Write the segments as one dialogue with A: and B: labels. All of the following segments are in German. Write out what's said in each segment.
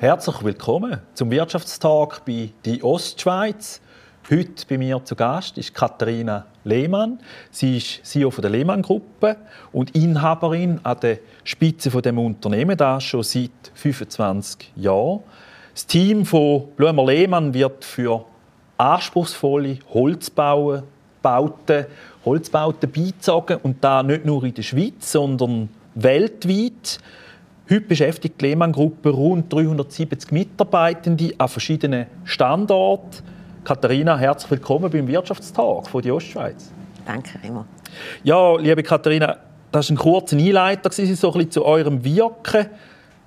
A: Herzlich willkommen zum Wirtschaftstag bei die Ostschweiz. Heute bei mir zu Gast ist Katharina Lehmann. Sie ist CEO der Lehmann Gruppe und Inhaberin an der Spitze von dem Unternehmen, das schon seit 25 Jahren. Das Team von Blumer Lehmann wird für anspruchsvolle Holzbauten, Holzbauten beizogen und da nicht nur in der Schweiz, sondern weltweit. Heute beschäftigt die Lehmann-Gruppe rund 370 Mitarbeitende an verschiedenen Standorten. Katharina, herzlich willkommen beim Wirtschaftstag von der Ostschweiz.
B: Danke, Remo.
A: Ja, liebe Katharina, das war ein kurzer Einleiter so ein bisschen zu eurem Wirken.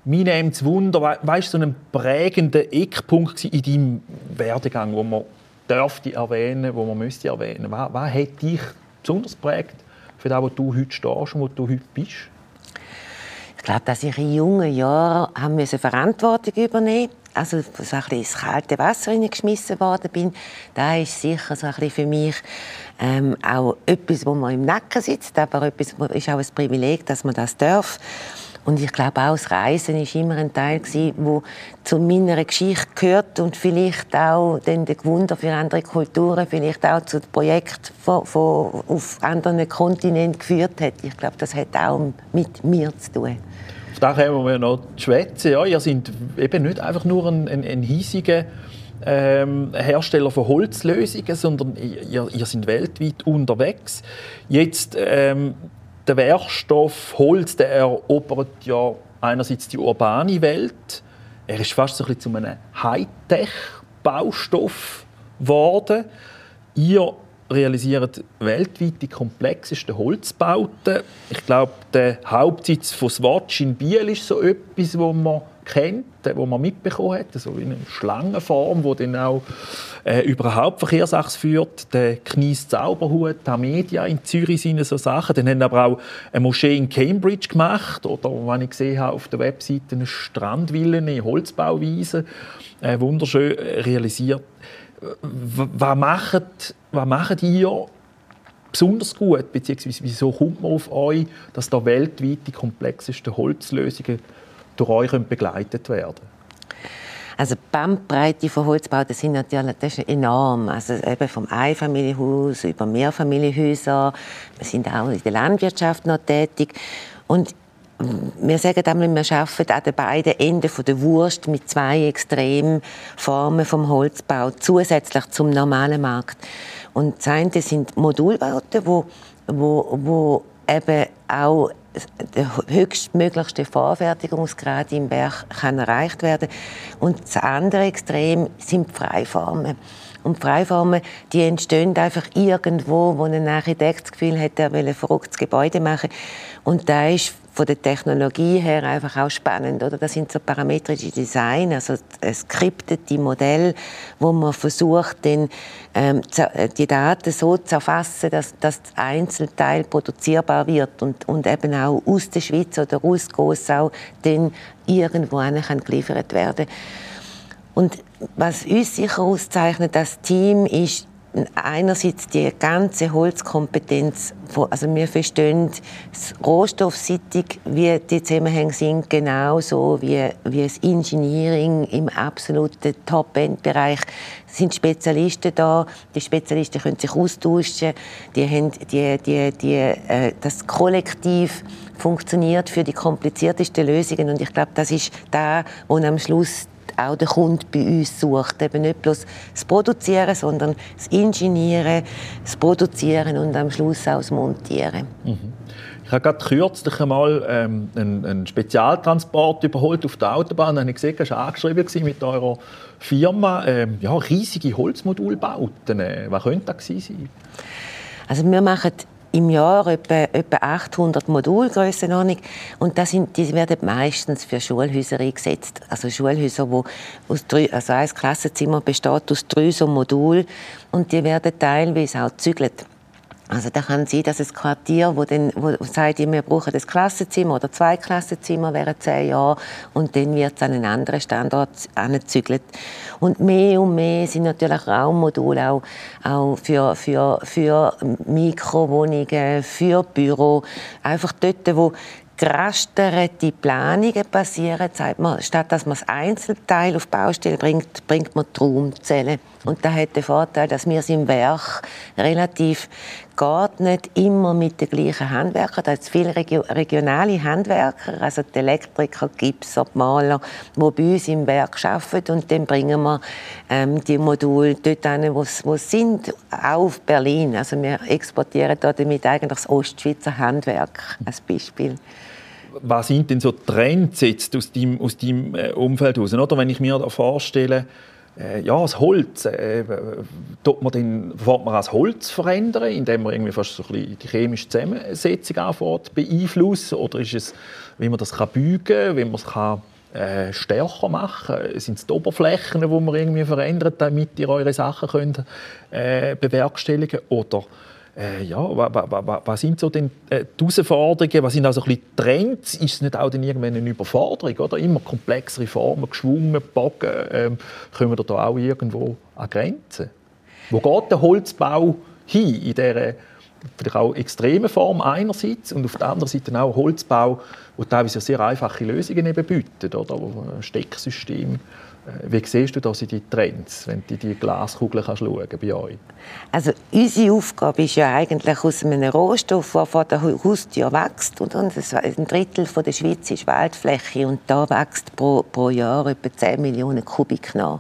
A: Mir nimmt es Wunder, weißt du, so ein prägender Eckpunkt in deinem Werdegang, wo man dürfte erwähnen, wo man müsste erwähnen. Was, was hat dich besonders prägt für das, wo du heute stehst und wo du heute bist?
B: Ich glaube, dass ich in jungen Jahren haben müssen Verantwortung übernehmen also so ein bisschen ins kalte Wasser hineingeschmissen worden bin, da ist sicher so ein für mich ähm, auch etwas, wo man im Nacken sitzt, aber etwas ist auch ein Privileg, dass man das darf. Und ich glaube auch, das Reisen war immer ein Teil wo zu meiner Geschichte gehört und vielleicht auch den Gewunder für andere Kulturen, vielleicht auch zu Projekten von, von, auf anderen Kontinenten geführt hat. Ich glaube, das hat auch mit mir zu tun.
A: Auf das haben wir noch schwätzen. Ja, ihr seid eben nicht einfach nur ein, ein, ein hiesiger ähm, Hersteller von Holzlösungen, sondern ihr, ihr seid weltweit unterwegs. Jetzt ähm, der Werkstoff Holz, der erobert ja einerseits die urbane Welt. Er ist fast so ein zu einem Hightech-Baustoff geworden. Ihr realisiert weltweit die komplexesten Holzbauten. Ich glaube, der Hauptsitz von Swatch in Biel ist so etwas, wo man kennt, wo man mitbekommen hat, so in einer Schlangenform, wo dann auch äh, über eine Hauptverkehrsachse führt. Der Knies Zauberhut, die Media in Zürich sind so Sachen. Dann haben aber auch eine Moschee in Cambridge gemacht oder, wenn ich gesehen habe, auf der Webseite eine Strandvilla, eine Holzbauweise, äh, wunderschön realisiert. Was macht, was macht ihr besonders gut, beziehungsweise wieso kommt man auf euch, dass da weltweit die komplexesten Holzlösungen durch euch begleitet werden
B: also die Bandbreite von Holzbauten sind natürlich das ist enorm. Also eben vom Einfamilienhaus über Mehrfamilienhäuser. Wir sind auch in der Landwirtschaft noch tätig. Und wir sagen einmal, wir arbeiten an den beiden Enden der Wurst mit zwei extremen Formen vom Holzbau zusätzlich zum normalen Markt. Und das eine sind Modulbauten, wo, wo, wo eben auch der höchstmöglichste Vorfertigungsgrad im Berg kann erreicht werden. Und das andere Extrem sind Freiformen. Und Freiformen, die entstehen einfach irgendwo, wo ein Architekt das Gefühl hat, er will ein verrücktes Gebäude machen. Und da ist von der Technologie her einfach auch spannend, oder? Das sind so parametrische Design, also skriptete Modell, wo man versucht, den, ähm, äh, die Daten so zu erfassen, dass, dass das Einzelteil produzierbar wird und, und eben auch aus der Schweiz oder aus Grossau dann irgendwo kann geliefert werden. Und was uns sicher auszeichnet, das Team ist einerseits die ganze Holzkompetenz, also wir verstehen rohstoffseitig, wie die Zusammenhänge sind, genauso wie, wie das Engineering im absoluten Top-End-Bereich sind Spezialisten da. Die Spezialisten können sich austauschen. Die haben die, die, die, äh, das Kollektiv funktioniert für die kompliziertesten Lösungen und ich glaube, das ist da, wo am Schluss auch der Kunde bei uns sucht. Eben nicht bloß das Produzieren, sondern das Ingenieren, das Produzieren und am Schluss auch das Montieren. Mhm.
A: Ich habe gerade kürzlich einmal ähm, einen, einen, Spezialtransport überholt auf der Autobahn. Da habe ich gesehen, war angeschrieben mit eurer Firma. Ähm, ja, riesige Holzmodulbauten. Äh, was könnte das sein?
B: Also wir machen im Jahr etwa, etwa 800 Modulgrössenordnung und das sind, die werden meistens für Schulhäuser eingesetzt. Also Schulhäuser, wo aus drei, also ein Klassenzimmer besteht aus drei so Modulen und die werden teilweise auch gezügelt. Also da kann sein, dass ein Quartier, wo, dann, wo sagt, wir brauchen das Klassenzimmer oder zwei Klassenzimmer während zehn Jahren und dann wird es an einen anderen Standort angezügelt. Und mehr und mehr sind natürlich Raummodule auch, auch für, für, für Mikrowohnungen, für Büro, einfach dort, wo gerasterte Planungen passieren, sagt man, statt dass man das Einzelteil auf Baustelle bringt, bringt man die Raumzellen. Und das hat den Vorteil, dass wir es im Werk relativ geht nicht immer mit den gleichen Handwerkern. Da hat viele Regio regionale Handwerker, also die Elektriker, Gipser, die Maler, die bei uns im Werk arbeiten. Und dann bringen wir ähm, die Module dort hin, wo sie sind, auch auf Berlin. Also wir exportieren damit eigentlich das Ostschweizer Handwerk als Beispiel
A: was sind denn so Trends jetzt aus deinem, aus deinem äh, Umfeld heraus? Oder wenn ich mir da vorstelle, äh, ja, das Holz, äh, tut man dann, man das Holz verändern, indem man irgendwie fast so ein bisschen die chemische Zusammensetzung anfängt, beeinflussen? Oder ist es, wie man das kann bügen kann, wie man es kann, äh, stärker machen? Sind es die Oberflächen, die man irgendwie verändert, damit ihr eure Sachen könnt, äh, bewerkstelligen könnt? Oder äh, ja, was sind so denn, äh, die Herausforderungen, was sind also ein bisschen Trends? Ist es nicht auch dann irgendwann eine Überforderung? Oder? Immer komplexere Formen, geschwungen, Bogen, ähm, kommen wir da auch irgendwo an Grenzen? Wo geht der Holzbau hin in dieser vielleicht auch extremen Form einerseits und auf der anderen Seite auch Holzbau, wo teilweise sehr einfache Lösungen eben bietet, oder? Stecksystem wie siehst du da die Trends, wenn du die Glaskugel kannst schauen bei euch?
B: Also unsere Aufgabe ist ja eigentlich aus einem Rohstoff, der vor der Haustür wächst. Und ein Drittel der Schweiz ist Waldfläche und da wächst pro, pro Jahr etwa 10 Millionen Kubik nach.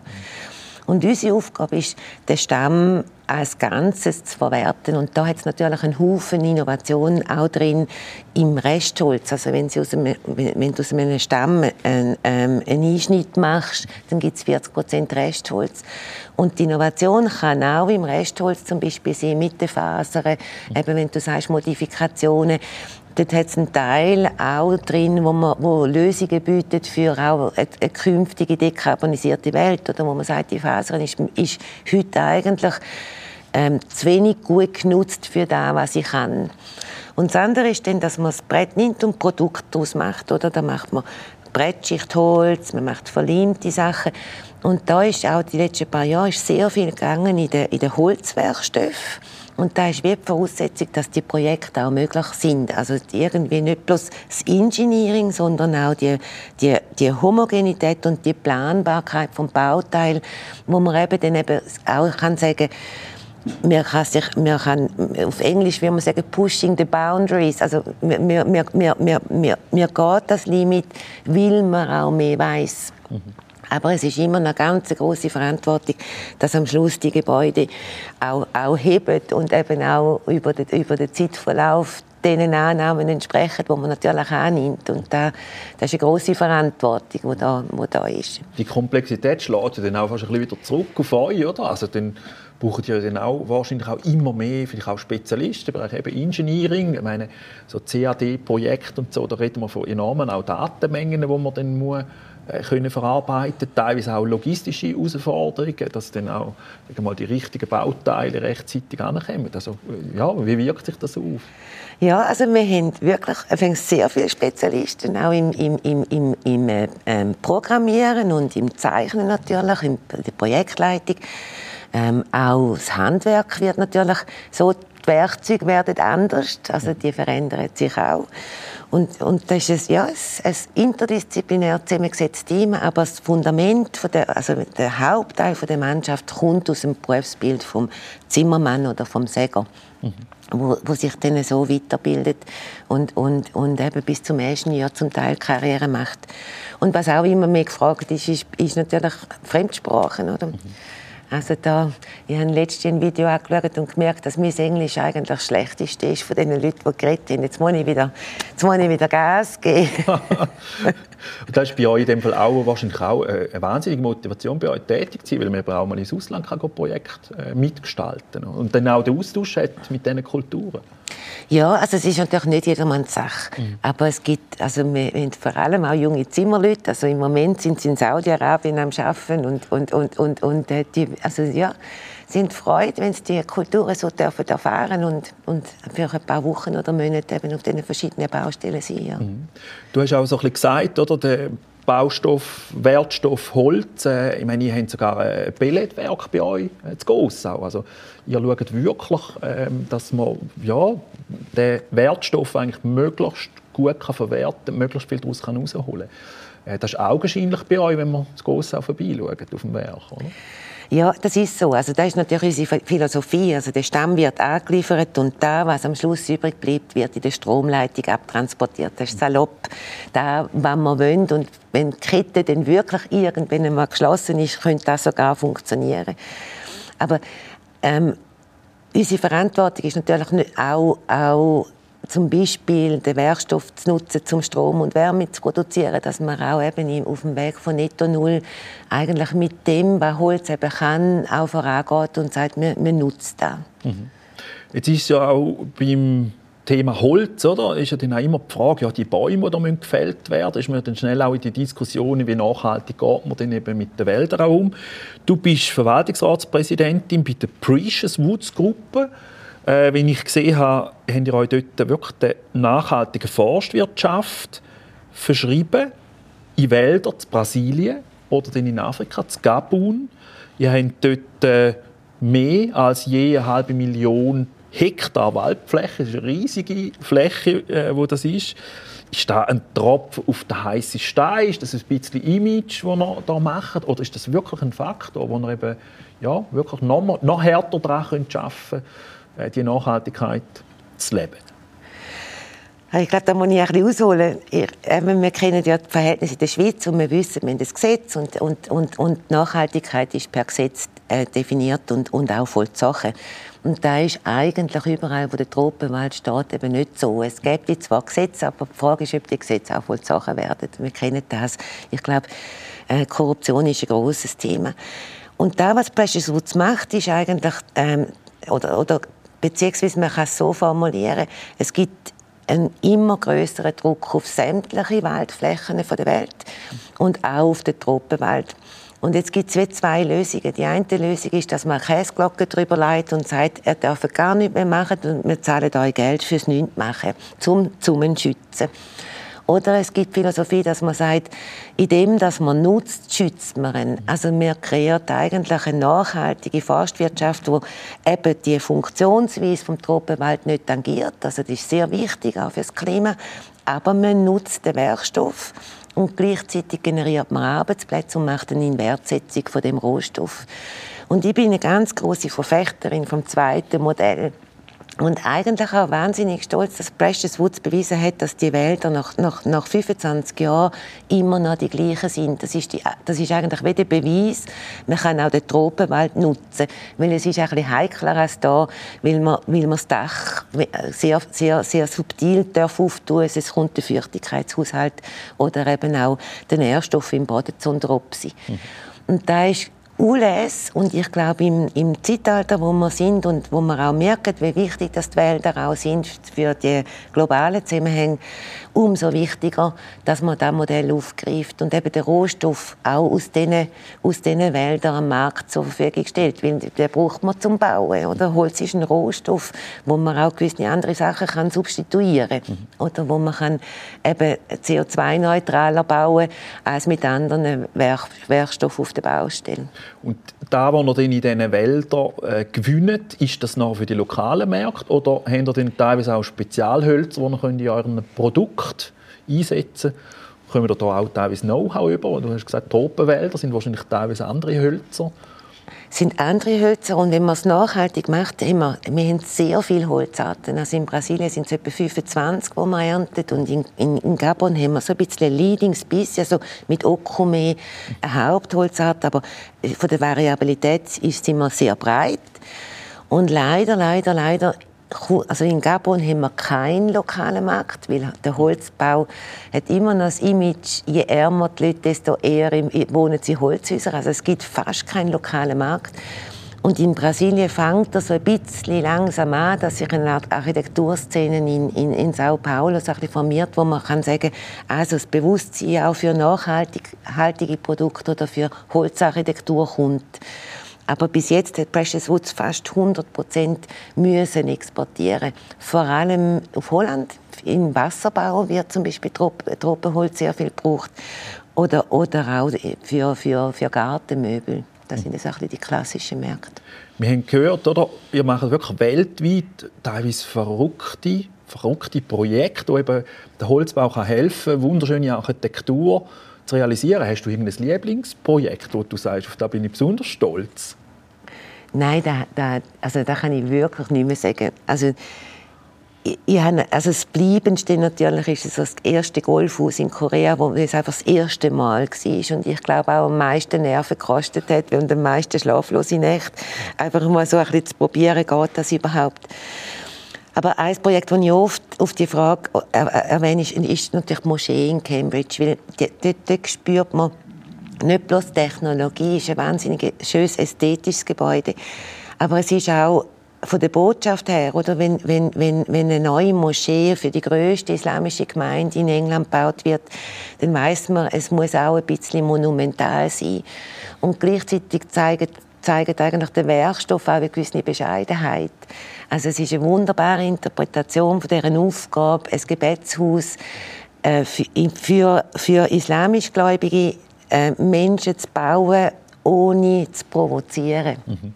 B: Und unsere Aufgabe ist, den Stamm als Ganzes zu verwerten. Und da hat es natürlich einen Haufen Innovationen auch drin im Restholz. Also wenn, Sie aus einem, wenn du aus einem Stamm einen, ähm, einen Einschnitt machst, dann gibt es 40% Restholz. Und die Innovation kann auch im Restholz zum Beispiel sein, mit den Fasern, eben wenn du sagst Modifikationen, Dort hat es einen Teil auch drin, wo, man, wo Lösungen bietet für auch eine, eine künftige dekarbonisierte Welt. Oder wo man sagt, die Faser ist, ist heute eigentlich ähm, zu wenig gut genutzt für das, was ich kann. Und das andere ist dann, dass man das Brett nimmt und Produkt daraus macht. Oder? Da macht man Brettschicht Holz, man macht verleimte Sachen. Und da ist auch die letzten paar Jahre ist sehr viel gegangen in den, in den Holzwerkstoffen. Und da ist wie die Voraussetzung, dass die Projekte auch möglich sind. Also irgendwie nicht bloß das Engineering, sondern auch die, die, die Homogenität und die Planbarkeit vom Bauteil, wo man eben dann eben auch kann sagen man kann sich, man kann, auf Englisch würde man sagen, pushing the boundaries. Also mir, mir, mir, mir, mir, geht das Limit, weil man auch mehr weiß. Mhm. Aber es ist immer eine ganz große Verantwortung, dass am Schluss die Gebäude auch, auch heben und eben auch über den, über den Zeitverlauf den Annahmen entsprechen, die man natürlich annimmt. Und da, das ist eine große Verantwortung, die da, die da ist.
A: Die Komplexität schlägt dann auch fast ein bisschen wieder zurück auf euch, oder? Also dann brauchen ja dann auch wahrscheinlich auch immer mehr, vielleicht auch Spezialisten im eben Engineering. Ich meine, so CAD-Projekte und so, da reden wir von enormen auch Datenmengen, die man dann muss können verarbeiten, teilweise auch logistische Herausforderungen, dass dann auch mal die richtigen Bauteile rechtzeitig ankommen. Also, äh, ja, wie wirkt sich das auf?
B: Ja, also wir haben wirklich sehr viele Spezialisten, auch im, im, im, im, im äh, ähm, Programmieren und im Zeichnen natürlich, in der Projektleitung. Ähm, auch das Handwerk wird natürlich so, die Werkzeuge werden anders, also die verändern sich auch. Und, und das ist ein, ja, ein, interdisziplinär zusammengesetztes Team, aber das Fundament, von der, also der Hauptteil der Mannschaft kommt aus dem Berufsbild vom Zimmermann oder vom Säger. Mhm. Wo, wo, sich dann so weiterbildet und, und, und eben bis zum ersten Jahr zum Teil Karriere macht. Und was auch immer mehr gefragt ist, ist, ist natürlich Fremdsprachen. Oder? Mhm. Also da, ich habe letztens ein Video angeschaut und gemerkt, dass mein Englisch eigentlich das Schlechteste ist von den Leuten, die geredet haben. Jetzt muss ich wieder, jetzt muss ich wieder Gas geben.
A: und das ist bei euch in dem Fall auch wahrscheinlich auch äh, eine wahnsinnige Motivation, bei euch tätig zu sein, weil man eben auch mal ins Ausland kann Projekt äh, mitgestalten kann und dann auch den Austausch hat mit diesen Kulturen.
B: Ja, also es ist natürlich nicht jedermanns Sache. Mhm. Aber es gibt, also wir haben vor allem auch junge Zimmerleute. Also im Moment sind sie in Saudi-Arabien am Arbeiten und, und, und, und, und äh, die, also ja, sind freut, wenn sie die Kultur so dürfen erfahren und, und für ein paar Wochen oder Monate eben auf diesen verschiedenen Baustellen sind. Ja. Mhm.
A: Du hast auch so ein bisschen gesagt, oder, der Baustoff, Wertstoff Holz. Äh, ich meine, ihr habt sogar ein Pelletwerk bei euch äh, zu Gossau. Also ihr schaut wirklich, äh, dass man ja, den Wertstoff eigentlich möglichst gut kann verwerten möglichst viel daraus herausholen kann. Äh, das ist augenscheinlich bei euch, wenn man zu Gossau vorbeischaut auf dem Werk. Oder?
B: Ja, das ist so. Also das ist natürlich unsere Philosophie. Also der Stamm wird angeliefert und da, was am Schluss übrig bleibt, wird in der Stromleitung abtransportiert. Das ist salopp. Da, was wir wollen und wenn die Kette dann wirklich irgendwann einmal geschlossen ist, könnte das sogar funktionieren. Aber ähm, unsere Verantwortung ist natürlich auch, auch zum Beispiel den Werkstoff zu nutzen, um Strom und Wärme zu produzieren, dass man auch eben auf dem Weg von Netto Null eigentlich mit dem, was Holz eben kann, auch vorangeht und sagt, man, man nutzt das. Mhm.
A: Jetzt ist ja auch beim Thema Holz, oder? Ist ja dann auch immer die Frage, ja, die Bäume, die müssen gefällt werden, ist man dann schnell auch in die Diskussion, wie nachhaltig geht man denn eben mit den Wäldern um. Du bist Verwaltungsratspräsidentin bei der Precious Woods Gruppe. Äh, wie ich gesehen habe, haben ihr euch dort wirklich die nachhaltige Forstwirtschaft verschrieben in Wäldern in Brasilien oder in Afrika, in Gabun. Ihr habt dort äh, mehr als je eine halbe Million Hektar Waldfläche. Das ist eine riesige Fläche, äh, wo das ist. Ist da ein Tropfen auf den heißen Stein? Ist das ein bisschen Image, das ihr da macht? Oder ist das wirklich ein Faktor, wo ihr eben ja, wirklich noch, noch härter daran arbeiten könnt? Äh, die Nachhaltigkeit zu leben?
B: Ich glaube, da muss ich ein bisschen ausholen. Ich, wir kennen ja die Verhältnisse in der Schweiz und wir wissen, wir haben das Gesetz und, und, und, und Nachhaltigkeit ist per Gesetz äh, definiert und, und auch vollzogen. Und da ist eigentlich überall, wo der Tropenwald steht, eben nicht so. Es gibt zwar Gesetze, aber die Frage ist, ob die Gesetze auch vollzogen werden. Wir kennen das. Ich glaube, äh, Korruption ist ein großes Thema. Und da, was Precious Woods macht, ist eigentlich, ähm, oder, oder Beziehungsweise man kann es so formulieren, es gibt einen immer größeren Druck auf sämtliche Waldflächen der Welt und auch auf den Tropenwald. Und jetzt gibt es zwei Lösungen. Die eine Lösung ist, dass man eine Käseglocke drüber leitet und sagt, er darf gar nichts mehr machen und wir zahlen euch Geld fürs Nichtmachen, zum, zum ihn schützen. Oder es gibt Philosophie, dass man sagt, in dem, dass man nutzt, schützt man ihn. Also man kreiert eigentlich eine nachhaltige Forstwirtschaft, wo eben die Funktionsweise vom Tropenwald nicht tangiert. Also das ist sehr wichtig, auch fürs Klima. Aber man nutzt den Werkstoff und gleichzeitig generiert man Arbeitsplätze und macht eine Inwertsetzung von dem Rohstoff. Und ich bin eine ganz große Verfechterin vom zweiten Modell und eigentlich auch wahnsinnig stolz, dass Precious Woods bewiesen hat, dass die Wälder nach, nach, nach 25 Jahren immer noch die gleichen sind. Das ist, die, das ist eigentlich wie der Beweis, man kann auch den Tropenwald nutzen. Weil es ist ein bisschen heikler als da, weil man, weil man das Dach sehr, sehr, sehr subtil darf auftun darf. Es kommt der Feuchtigkeitshaushalt oder eben auch der Nährstoff im Boden zu Mhm. Und da ist ULS und ich glaube im, im Zeitalter, wo wir sind und wo wir auch merken, wie wichtig das die Wälder auch sind für die globalen Zusammenhänge, umso wichtiger, dass man das Modell aufgreift und eben den Rohstoff auch aus diesen, aus diesen Wäldern am Markt zur Verfügung stellt, weil den braucht man zum Bauen. Oder? Holz ist ein Rohstoff, wo man auch gewisse andere Sachen kann substituieren kann. Mhm. Oder wo man kann eben CO2-neutraler bauen als mit anderen Werk Werkstoffen auf der Baustelle.
A: Und da, was ihr in diesen Wäldern äh, gewinnt, ist das noch für die lokalen Märkte oder habt ihr dann teilweise auch Spezialhölzer, die ihr in euren Produkten Markt einsetzen, kommen wir da auch teilweise Know-how über. Du hast gesagt, Tropenwälder sind wahrscheinlich teilweise andere Hölzer.
B: sind andere Hölzer und wenn man es nachhaltig macht, haben wir, wir haben sehr viele Holzarten. Also in Brasilien sind es etwa 25, die man erntet und in, in, in Gabon haben wir so ein bisschen Leading Species, also mit Okume eine Hauptholzart, aber von der Variabilität ist sie immer sehr breit. Und leider, leider, leider also in Gabon haben wir keinen lokalen Markt, weil der Holzbau hat immer noch das Image, je ärmer die Leute, desto eher wohnen sie in Holzhäusern. Also es gibt fast keinen lokalen Markt. Und in Brasilien fängt das so ein bisschen langsam an, dass sich eine Art Architekturszene in, in, in Sao Paulo formiert, wo man kann sagen, also das Bewusstsein auch für nachhaltige Produkte oder für Holzarchitektur kommt. Aber bis jetzt hat Precious Woods fast 100 Prozent müssen exportieren. Vor allem auf Holland. Im Wasserbau wird zum Beispiel Tropenholz sehr viel gebraucht. oder, oder auch für, für, für Gartenmöbel. Das sind so die klassischen Märkte.
A: Wir haben gehört, oder? ihr macht wirklich weltweit teilweise verrückte, verrückte Projekte, wo eben der Holzbau helfen kann, wunderschöne Architektur zu realisieren. Hast du irgendein Lieblingsprojekt, wo du sagst, auf das bin ich besonders stolz?
B: Nein, da, da, also da kann ich wirklich nicht mehr sagen. Also, ich, ich habe, also das Bleibendste natürlich ist das erste Golfhaus in Korea, wo es einfach das erste Mal war und ich glaube auch am meisten Nerven gekostet hat und am meisten schlaflose Nächte. Einfach mal so ein bisschen zu probieren, geht das überhaupt. Aber ein Projekt, das ich oft auf die Frage erwähne, ist, natürlich die Moschee in Cambridge, weil dort, dort spürt man nicht bloß Technologie, es ist ein wahnsinnig schönes ästhetisches Gebäude, aber es ist auch von der Botschaft her, oder wenn, wenn, wenn, wenn eine neue Moschee für die größte islamische Gemeinde in England gebaut wird, dann weiß man, es muss auch ein bisschen monumental sein. Und gleichzeitig zeigt, zeigt eigentlich der Werkstoff auch eine gewisse Bescheidenheit. Also es ist eine wunderbare Interpretation von deren Aufgabe, ein Gebetshaus äh, für, für, islamischgläubige äh, Menschen zu bauen, ohne zu provozieren.
A: Mhm.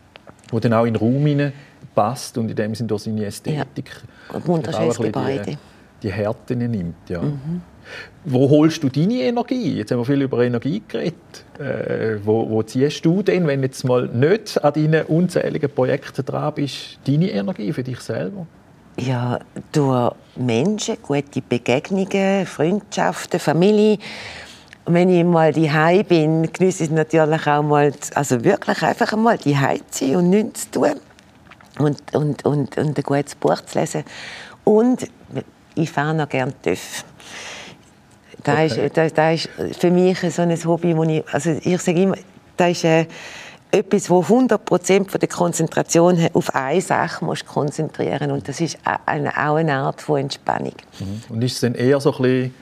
A: Wo dann auch in den Raum passt und in dem Sinne durch seine Ästhetik
B: ja. wunderschönes Gebäude.
A: Die, die Härte nimmt. Ja. Mhm. Wo holst du deine Energie? Jetzt haben wir viel über Energie geredet. Äh, wo, wo, ziehst du denn, wenn jetzt mal nicht an deinen unzähligen Projekten dran bist, deine Energie für dich selber?
B: Ja, durch Menschen, gute Begegnungen, Freundschaften, Familie. Wenn ich mal die bin, genieße ich natürlich auch mal, also wirklich einfach einmal die zu sein und nichts zu tun und, und, und, und ein gutes Buch zu lesen. Und ich fahre noch gerne TÜV. Das, okay. ist, das, das ist für mich so ein Hobby, wo ich, also ich sage immer, das ist äh, etwas, wo 100 Prozent der Konzentration auf eine Sache musst konzentrieren und das ist eine, auch eine Art von Entspannung.
A: Mhm. Und ist es dann eher so ein bisschen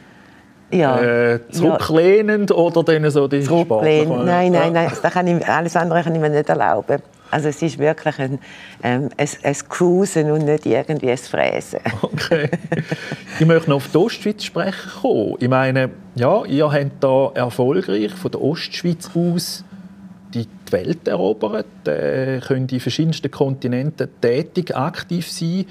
A: ja. äh, zurücklehnend ja. oder dann so die
B: Zurücklehnend, nein, nein, nein, das kann ich, alles andere kann ich mir nicht erlauben. Also es ist wirklich ein, ähm, ein, ein Cruisen und nicht irgendwie ein Fräsen.
A: Okay. Ich möchte noch auf die Ostschweiz sprechen kommen. Ich meine, ja, ihr habt da erfolgreich von der Ostschweiz aus die Welt erobert, äh, könnt in verschiedensten Kontinenten tätig, aktiv sein.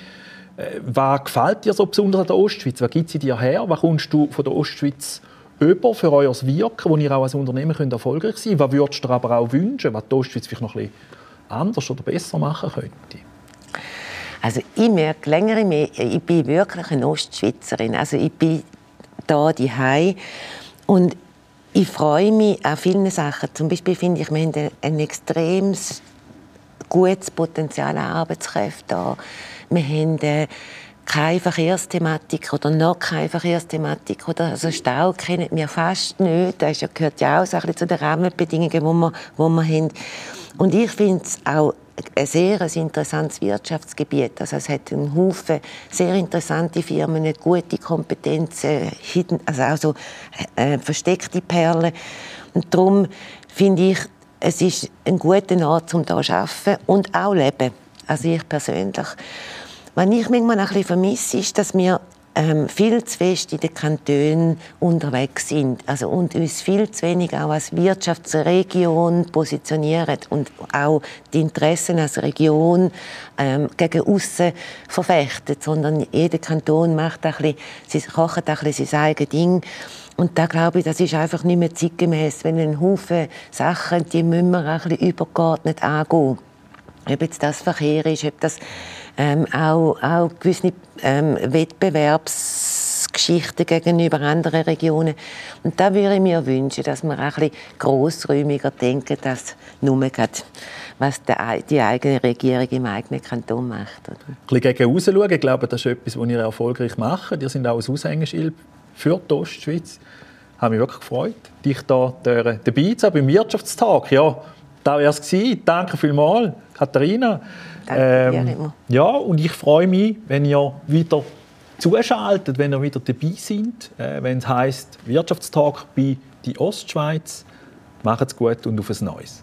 A: Äh, was gefällt dir so besonders an der Ostschweiz? Was gibt sie dir her? Was kommst du von der Ostschweiz über für euer Wirken, wo ihr auch als Unternehmen könnt erfolgreich sein könnt? Was würdest du dir aber auch wünschen, was die Ostschweiz vielleicht noch ein bisschen anders oder besser machen könnte?
B: Also ich merke länger mehr, ich bin wirklich eine Ostschweizerin. Also ich bin da die und ich freue mich an vielen Sachen. Zum Beispiel finde ich, wir haben ein extrem gutes Potenzial an Arbeitskräften da. Wir haben äh, keine Verkehrsthematik oder noch keine Verkehrsthematik. Oder also Stau kennen wir fast nicht. Das gehört ja auch so ein zu den Rahmenbedingungen, die wir, die wir haben. Und ich finde es auch ein sehr interessantes Wirtschaftsgebiet. Also es hat einen Haufen sehr interessante Firmen, gute Kompetenzen, also auch so äh, versteckte Perlen. Und darum finde ich, es ist ein guter Ort, um hier zu arbeiten und auch zu leben. Also ich persönlich. Was ich manchmal ein bisschen vermisse, ist, dass wir ähm, viel zu fest in den Kantonen unterwegs sind also, und uns viel zu wenig auch als Wirtschaftsregion positionieren und auch die Interessen als Region ähm, gegen außen verfechten, sondern jeder Kanton macht ein bisschen, kocht ein bisschen sein eigenes Ding. Und da glaube ich, das ist einfach nicht mehr zeitgemäß, wenn ein Haufen Sachen, die müssen wir ein bisschen übergeordnet angehen. Ob jetzt das Verkehr ist, ob das ähm, auch, auch gewisse ähm, Wettbewerbsgeschichten gegenüber anderen Regionen. Und da würde ich mir wünschen, dass wir ein bisschen grossräumiger denken, als nur gerade, was die eigene Regierung im eigenen Kanton macht. Oder?
A: Ein bisschen gegen raus schauen. Ich glaube, das ist etwas, was ihr erfolgreich macht. Ihr sind auch ein Aushängeschild für die Ostschweiz. Habe mich wirklich gefreut, dich da dabei zu haben beim Wirtschaftstag. Ja, da wäre es. Danke vielmals, Katharina. Ähm, ja, und ich freue mich, wenn ihr wieder zuschaltet, wenn ihr wieder dabei seid, äh, wenn es heisst Wirtschaftstag bei die Ostschweiz. Macht's gut und auf ein Neues.